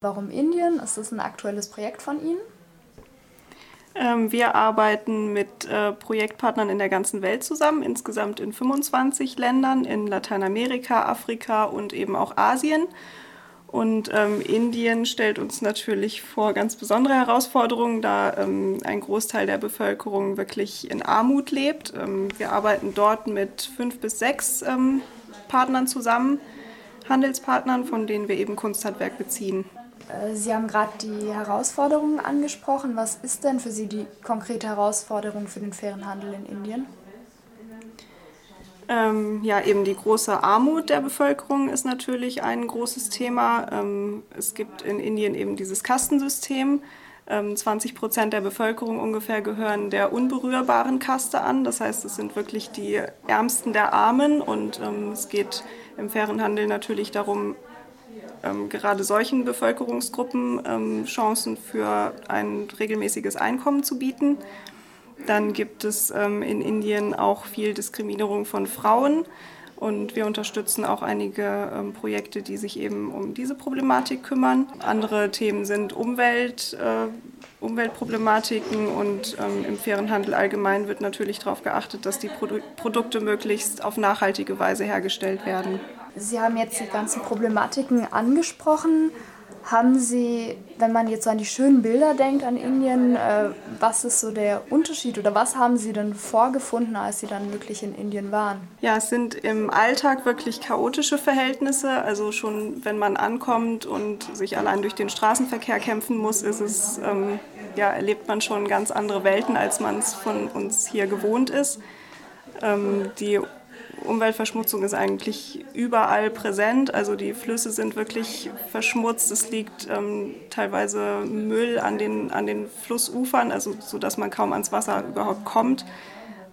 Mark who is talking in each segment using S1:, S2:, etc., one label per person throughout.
S1: Warum Indien? Ist das ein aktuelles Projekt von Ihnen?
S2: Ähm, wir arbeiten mit äh, Projektpartnern in der ganzen Welt zusammen, insgesamt in 25 Ländern in Lateinamerika, Afrika und eben auch Asien. Und ähm, Indien stellt uns natürlich vor ganz besondere Herausforderungen, da ähm, ein Großteil der Bevölkerung wirklich in Armut lebt. Ähm, wir arbeiten dort mit fünf bis sechs ähm, Partnern zusammen, Handelspartnern, von denen wir eben Kunsthandwerk beziehen.
S1: Äh, Sie haben gerade die Herausforderungen angesprochen. Was ist denn für Sie die konkrete Herausforderung für den fairen Handel in Indien?
S2: Ähm, ja, eben die große Armut der Bevölkerung ist natürlich ein großes Thema. Ähm, es gibt in Indien eben dieses Kastensystem. Ähm, 20 Prozent der Bevölkerung ungefähr gehören der unberührbaren Kaste an. Das heißt, es sind wirklich die Ärmsten der Armen und ähm, es geht im fairen Handel natürlich darum, ähm, gerade solchen Bevölkerungsgruppen ähm, Chancen für ein regelmäßiges Einkommen zu bieten. Dann gibt es ähm, in Indien auch viel Diskriminierung von Frauen. Und wir unterstützen auch einige ähm, Projekte, die sich eben um diese Problematik kümmern. Andere Themen sind Umwelt, äh, Umweltproblematiken und ähm, im fairen Handel allgemein wird natürlich darauf geachtet, dass die Produ Produkte möglichst auf nachhaltige Weise hergestellt werden.
S1: Sie haben jetzt die ganzen Problematiken angesprochen. Haben Sie, wenn man jetzt so an die schönen Bilder denkt an Indien, äh, was ist so der Unterschied oder was haben Sie denn vorgefunden, als Sie dann wirklich in Indien waren?
S2: Ja, es sind im Alltag wirklich chaotische Verhältnisse. Also schon wenn man ankommt und sich allein durch den Straßenverkehr kämpfen muss, ist es, ähm, ja, erlebt man schon ganz andere Welten, als man es von uns hier gewohnt ist. Ähm, die Umweltverschmutzung ist eigentlich überall präsent. Also die Flüsse sind wirklich verschmutzt. Es liegt ähm, teilweise Müll an den, an den Flussufern, also so dass man kaum ans Wasser überhaupt kommt.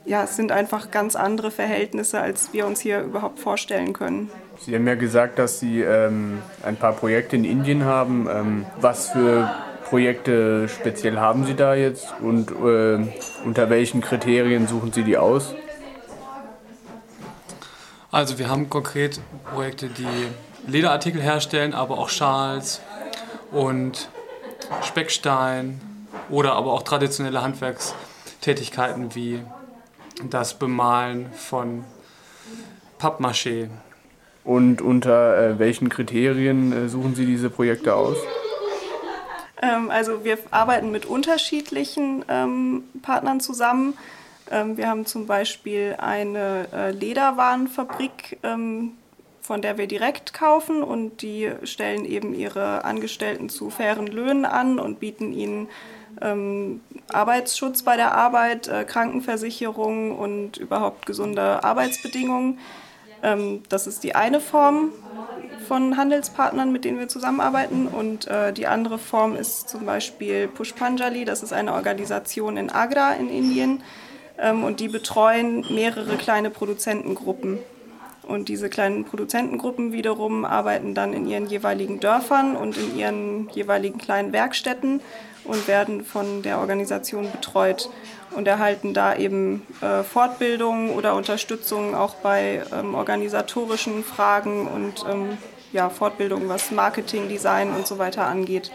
S2: Ja, es sind einfach ganz andere Verhältnisse, als wir uns hier überhaupt vorstellen können.
S3: Sie haben ja gesagt, dass Sie ähm, ein paar Projekte in Indien haben. Ähm, was für Projekte speziell haben Sie da jetzt und äh, unter welchen Kriterien suchen Sie die aus?
S4: Also wir haben konkret Projekte, die Lederartikel herstellen, aber auch Schals und Speckstein oder aber auch traditionelle Handwerkstätigkeiten wie das Bemalen von Pappmaché.
S3: Und unter äh, welchen Kriterien äh, suchen Sie diese Projekte aus?
S2: Ähm, also wir arbeiten mit unterschiedlichen ähm, Partnern zusammen. Ähm, wir haben zum Beispiel eine äh, Lederwarenfabrik, ähm, von der wir direkt kaufen und die stellen eben ihre Angestellten zu fairen Löhnen an und bieten ihnen ähm, Arbeitsschutz bei der Arbeit, äh, Krankenversicherung und überhaupt gesunde Arbeitsbedingungen. das ist die eine Form von Handelspartnern, mit denen wir zusammenarbeiten. Und äh, die andere Form ist zum Beispiel Pushpanjali, das ist eine Organisation in Agra in Indien ähm, und die betreuen mehrere kleine Produzentengruppen. Und diese kleinen Produzentengruppen wiederum arbeiten dann in ihren jeweiligen Dörfern und in ihren jeweiligen kleinen Werkstätten und werden von der Organisation betreut und erhalten da eben äh, Fortbildung oder Unterstützung auch bei ähm, organisatorischen Fragen und ähm, ja, Fortbildung, was Marketing, Design und so weiter angeht.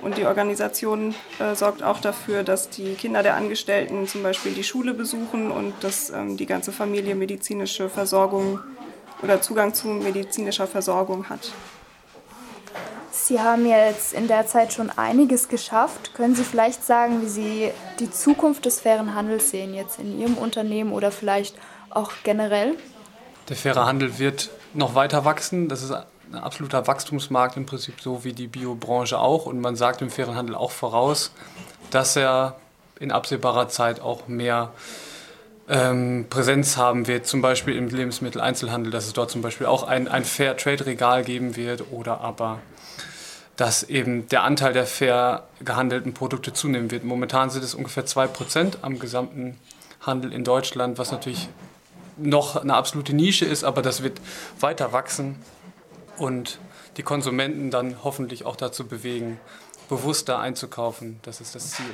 S2: Und die Organisation äh, sorgt auch dafür, dass die Kinder der Angestellten zum Beispiel die Schule besuchen und dass ähm, die ganze Familie medizinische Versorgung oder Zugang zu medizinischer Versorgung hat.
S1: Sie haben jetzt in der Zeit schon einiges geschafft. Können Sie vielleicht sagen, wie Sie die Zukunft des fairen Handels sehen, jetzt in Ihrem Unternehmen oder vielleicht auch generell?
S4: Der faire Handel wird noch weiter wachsen. Das ist ein absoluter Wachstumsmarkt im Prinzip so wie die Biobranche auch. Und man sagt im fairen Handel auch voraus, dass er in absehbarer Zeit auch mehr ähm, Präsenz haben wird, zum Beispiel im Lebensmitteleinzelhandel, dass es dort zum Beispiel auch ein, ein Fair Trade Regal geben wird oder aber dass eben der Anteil der fair gehandelten Produkte zunehmen wird. Momentan sind es ungefähr 2% am gesamten Handel in Deutschland, was natürlich noch eine absolute Nische ist, aber das wird weiter wachsen und die Konsumenten dann hoffentlich auch dazu bewegen, bewusster einzukaufen. Das ist das Ziel.